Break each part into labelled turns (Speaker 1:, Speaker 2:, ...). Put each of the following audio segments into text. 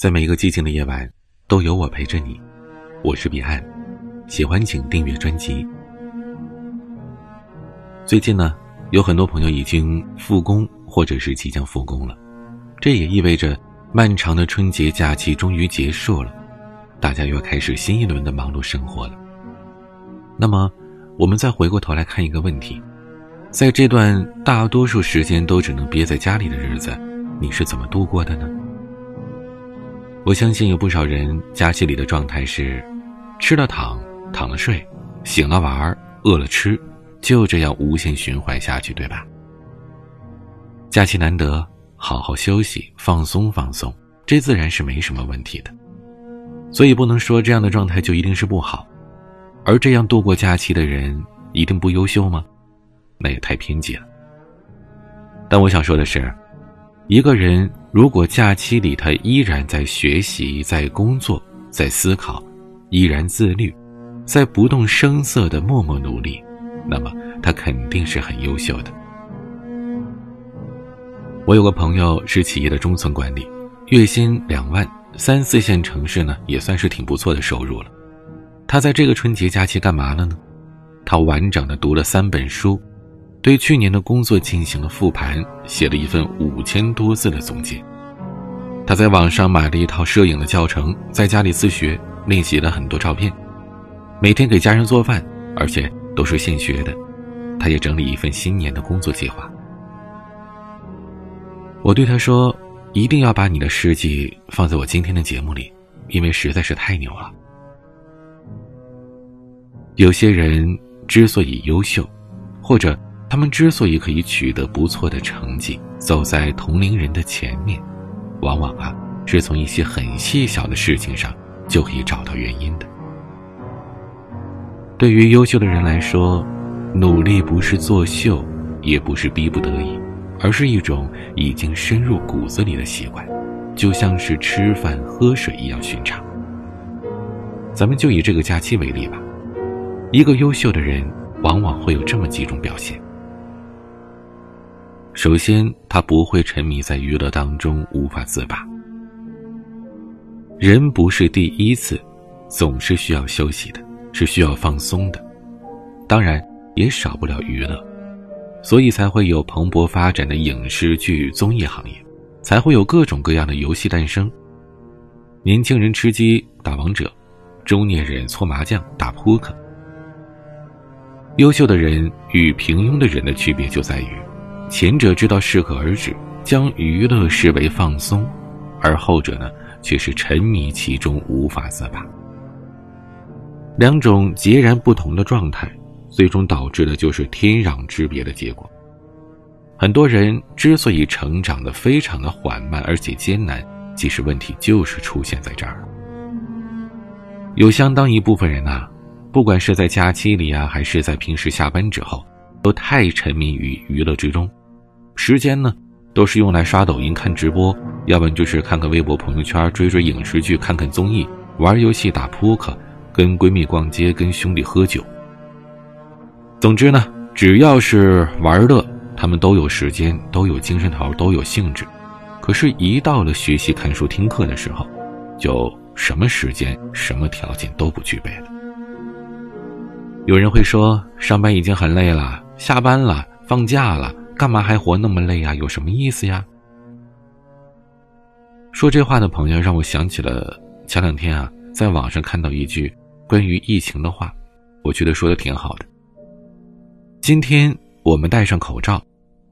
Speaker 1: 在每一个寂静的夜晚，都有我陪着你。我是彼岸，喜欢请订阅专辑。最近呢，有很多朋友已经复工，或者是即将复工了，这也意味着漫长的春节假期终于结束了，大家又要开始新一轮的忙碌生活了。那么，我们再回过头来看一个问题，在这段大多数时间都只能憋在家里的日子，你是怎么度过的呢？我相信有不少人假期里的状态是：吃了躺，躺了睡，醒了玩，饿了吃，就这样无限循环下去，对吧？假期难得，好好休息，放松放松，这自然是没什么问题的。所以不能说这样的状态就一定是不好，而这样度过假期的人一定不优秀吗？那也太偏激了。但我想说的是。一个人如果假期里他依然在学习、在工作、在思考，依然自律，在不动声色的默默努力，那么他肯定是很优秀的。我有个朋友是企业的中层管理，月薪两万，三四线城市呢也算是挺不错的收入了。他在这个春节假期干嘛了呢？他完整的读了三本书。对去年的工作进行了复盘，写了一份五千多字的总结。他在网上买了一套摄影的教程，在家里自学练习了很多照片，每天给家人做饭，而且都是现学的。他也整理一份新年的工作计划。我对他说：“一定要把你的事迹放在我今天的节目里，因为实在是太牛了。”有些人之所以优秀，或者……他们之所以可以取得不错的成绩，走在同龄人的前面，往往啊是从一些很细小的事情上就可以找到原因的。对于优秀的人来说，努力不是作秀，也不是逼不得已，而是一种已经深入骨子里的习惯，就像是吃饭喝水一样寻常。咱们就以这个假期为例吧，一个优秀的人往往会有这么几种表现。首先，他不会沉迷在娱乐当中无法自拔。人不是第一次，总是需要休息的，是需要放松的。当然，也少不了娱乐，所以才会有蓬勃发展的影视剧、综艺行业，才会有各种各样的游戏诞生。年轻人吃鸡打王者，中年人搓麻将打扑克。优秀的人与平庸的人的区别就在于。前者知道适可而止，将娱乐视为放松，而后者呢，却是沉迷其中无法自拔。两种截然不同的状态，最终导致的就是天壤之别的结果。很多人之所以成长的非常的缓慢而且艰难，其实问题就是出现在这儿。有相当一部分人啊，不管是在假期里啊，还是在平时下班之后，都太沉迷于娱乐之中。时间呢，都是用来刷抖音、看直播，要不然就是看看微博、朋友圈，追追影视剧、看看综艺、玩游戏、打扑克、跟闺蜜逛街、跟兄弟喝酒。总之呢，只要是玩乐，他们都有时间，都有精神头，都有兴致。可是，一到了学习、看书、听课的时候，就什么时间、什么条件都不具备了。有人会说，上班已经很累了，下班了，放假了。干嘛还活那么累啊？有什么意思呀？说这话的朋友让我想起了前两天啊，在网上看到一句关于疫情的话，我觉得说的挺好的。今天我们戴上口罩，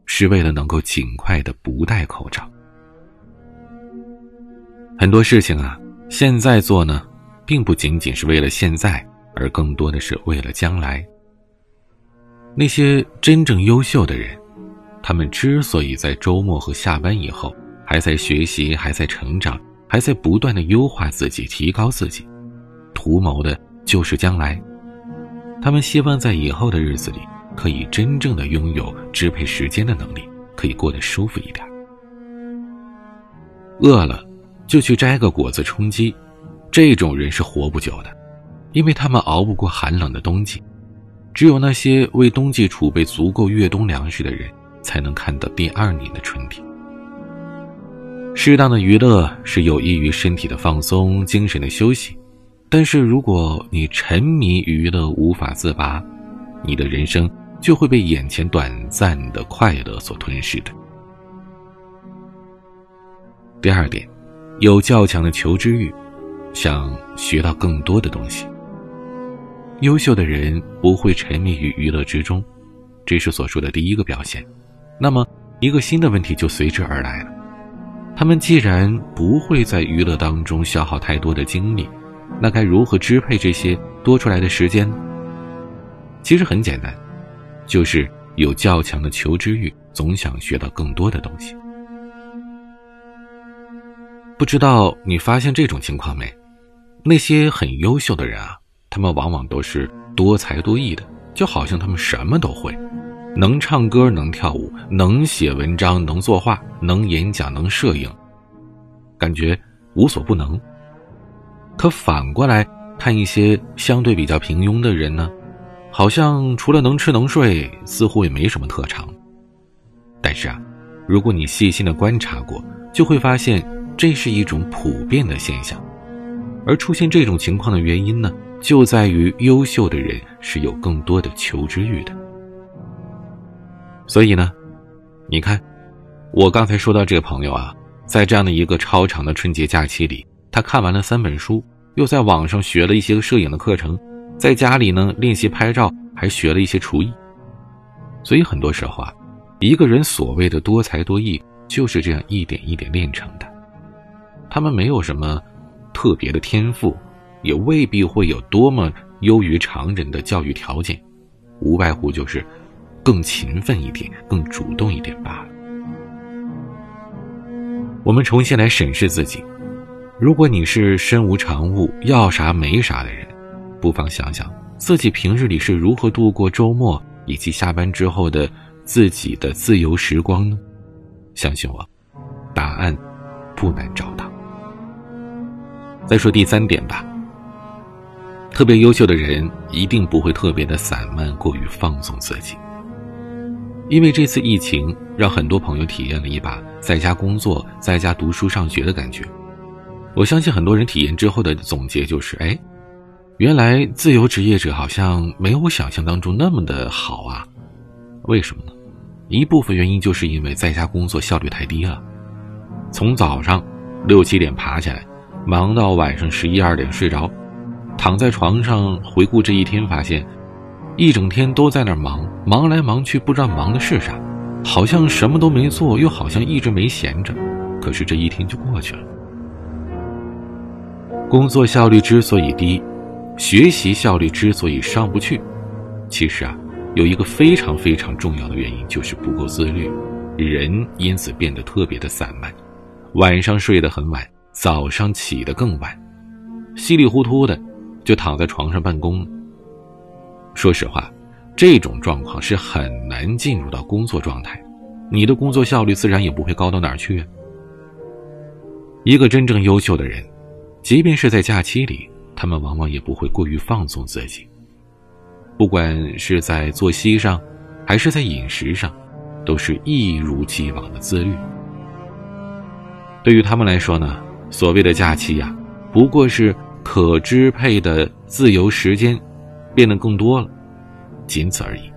Speaker 1: 是为了能够尽快的不戴口罩。很多事情啊，现在做呢，并不仅仅是为了现在，而更多的是为了将来。那些真正优秀的人。他们之所以在周末和下班以后还在学习、还在成长、还在不断的优化自己、提高自己，图谋的就是将来。他们希望在以后的日子里可以真正的拥有支配时间的能力，可以过得舒服一点。饿了就去摘个果子充饥，这种人是活不久的，因为他们熬不过寒冷的冬季。只有那些为冬季储备足够越冬粮食的人。才能看到第二年的春天。适当的娱乐是有益于身体的放松、精神的休息，但是如果你沉迷娱乐无法自拔，你的人生就会被眼前短暂的快乐所吞噬的。第二点，有较强的求知欲，想学到更多的东西。优秀的人不会沉迷于娱乐之中，这是所说的第一个表现。那么，一个新的问题就随之而来了。他们既然不会在娱乐当中消耗太多的精力，那该如何支配这些多出来的时间呢？其实很简单，就是有较强的求知欲，总想学到更多的东西。不知道你发现这种情况没？那些很优秀的人啊，他们往往都是多才多艺的，就好像他们什么都会。能唱歌，能跳舞，能写文章，能作画，能演讲，能摄影，感觉无所不能。可反过来看一些相对比较平庸的人呢，好像除了能吃能睡，似乎也没什么特长。但是啊，如果你细心的观察过，就会发现这是一种普遍的现象。而出现这种情况的原因呢，就在于优秀的人是有更多的求知欲的。所以呢，你看，我刚才说到这个朋友啊，在这样的一个超长的春节假期里，他看完了三本书，又在网上学了一些摄影的课程，在家里呢练习拍照，还学了一些厨艺。所以很多时候啊，一个人所谓的多才多艺，就是这样一点一点练成的。他们没有什么特别的天赋，也未必会有多么优于常人的教育条件，无外乎就是。更勤奋一点，更主动一点罢了。我们重新来审视自己：如果你是身无长物、要啥没啥的人，不妨想想自己平日里是如何度过周末以及下班之后的自己的自由时光呢？相信我，答案不难找到。再说第三点吧。特别优秀的人一定不会特别的散漫，过于放纵自己。因为这次疫情，让很多朋友体验了一把在家工作、在家读书上学的感觉。我相信很多人体验之后的总结就是：哎，原来自由职业者好像没有我想象当中那么的好啊！为什么呢？一部分原因就是因为在家工作效率太低了，从早上六七点爬起来，忙到晚上十一二点睡着，躺在床上回顾这一天，发现。一整天都在那儿忙，忙来忙去，不知道忙的是啥，好像什么都没做，又好像一直没闲着。可是这一天就过去了。工作效率之所以低，学习效率之所以上不去，其实啊，有一个非常非常重要的原因，就是不够自律，人因此变得特别的散漫，晚上睡得很晚，早上起得更晚，稀里糊涂的就躺在床上办公。说实话，这种状况是很难进入到工作状态，你的工作效率自然也不会高到哪儿去。一个真正优秀的人，即便是在假期里，他们往往也不会过于放纵自己。不管是在作息上，还是在饮食上，都是一如既往的自律。对于他们来说呢，所谓的假期呀，不过是可支配的自由时间。变得更多了，仅此而已。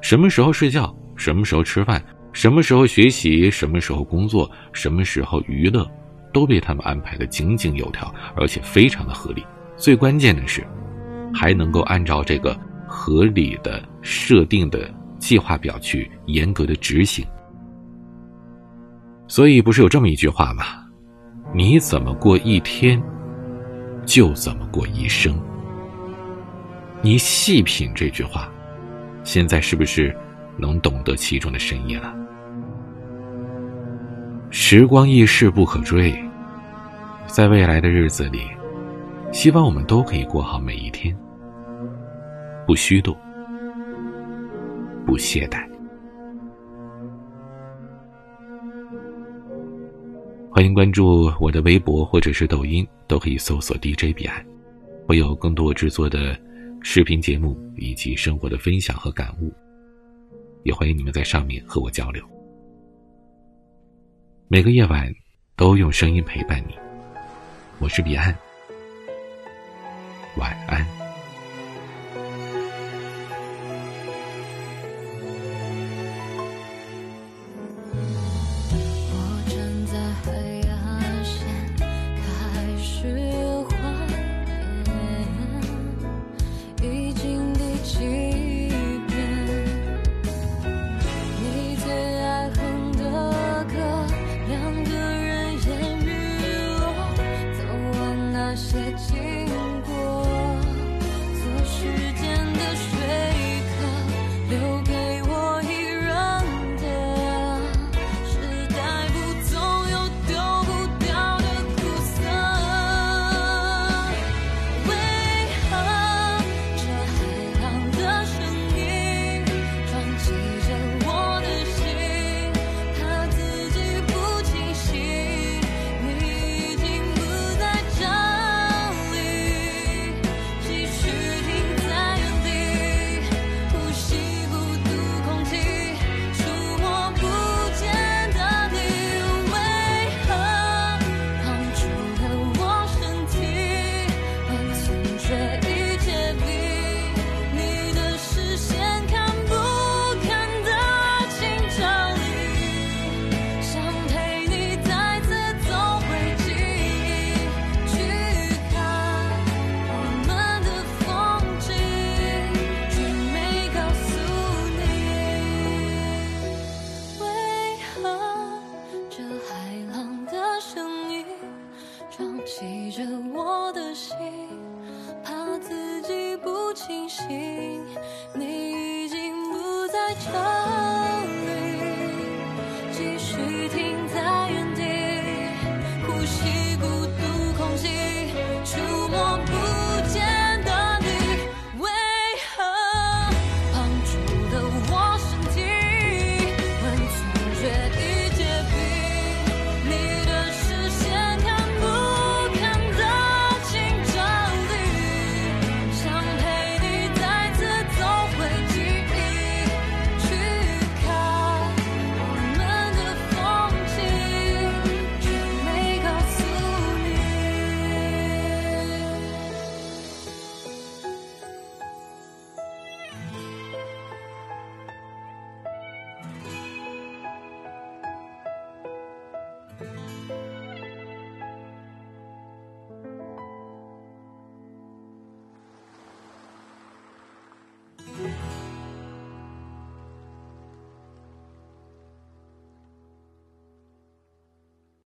Speaker 1: 什么时候睡觉，什么时候吃饭，什么时候学习，什么时候工作，什么时候娱乐，都被他们安排的井井有条，而且非常的合理。最关键的是，还能够按照这个合理的设定的计划表去严格的执行。所以，不是有这么一句话吗？你怎么过一天，就怎么过一生。你细品这句话，现在是不是能懂得其中的深意了？时光易逝不可追，在未来的日子里，希望我们都可以过好每一天，不虚度，不懈怠。欢迎关注我的微博或者是抖音，都可以搜索 DJ 彼岸，会有更多制作的。视频节目以及生活的分享和感悟，也欢迎你们在上面和我交流。每个夜晚，
Speaker 2: 都用声音陪伴你。我是彼岸，晚安。
Speaker 3: 记着我的心怕自己不清醒你已经不在这。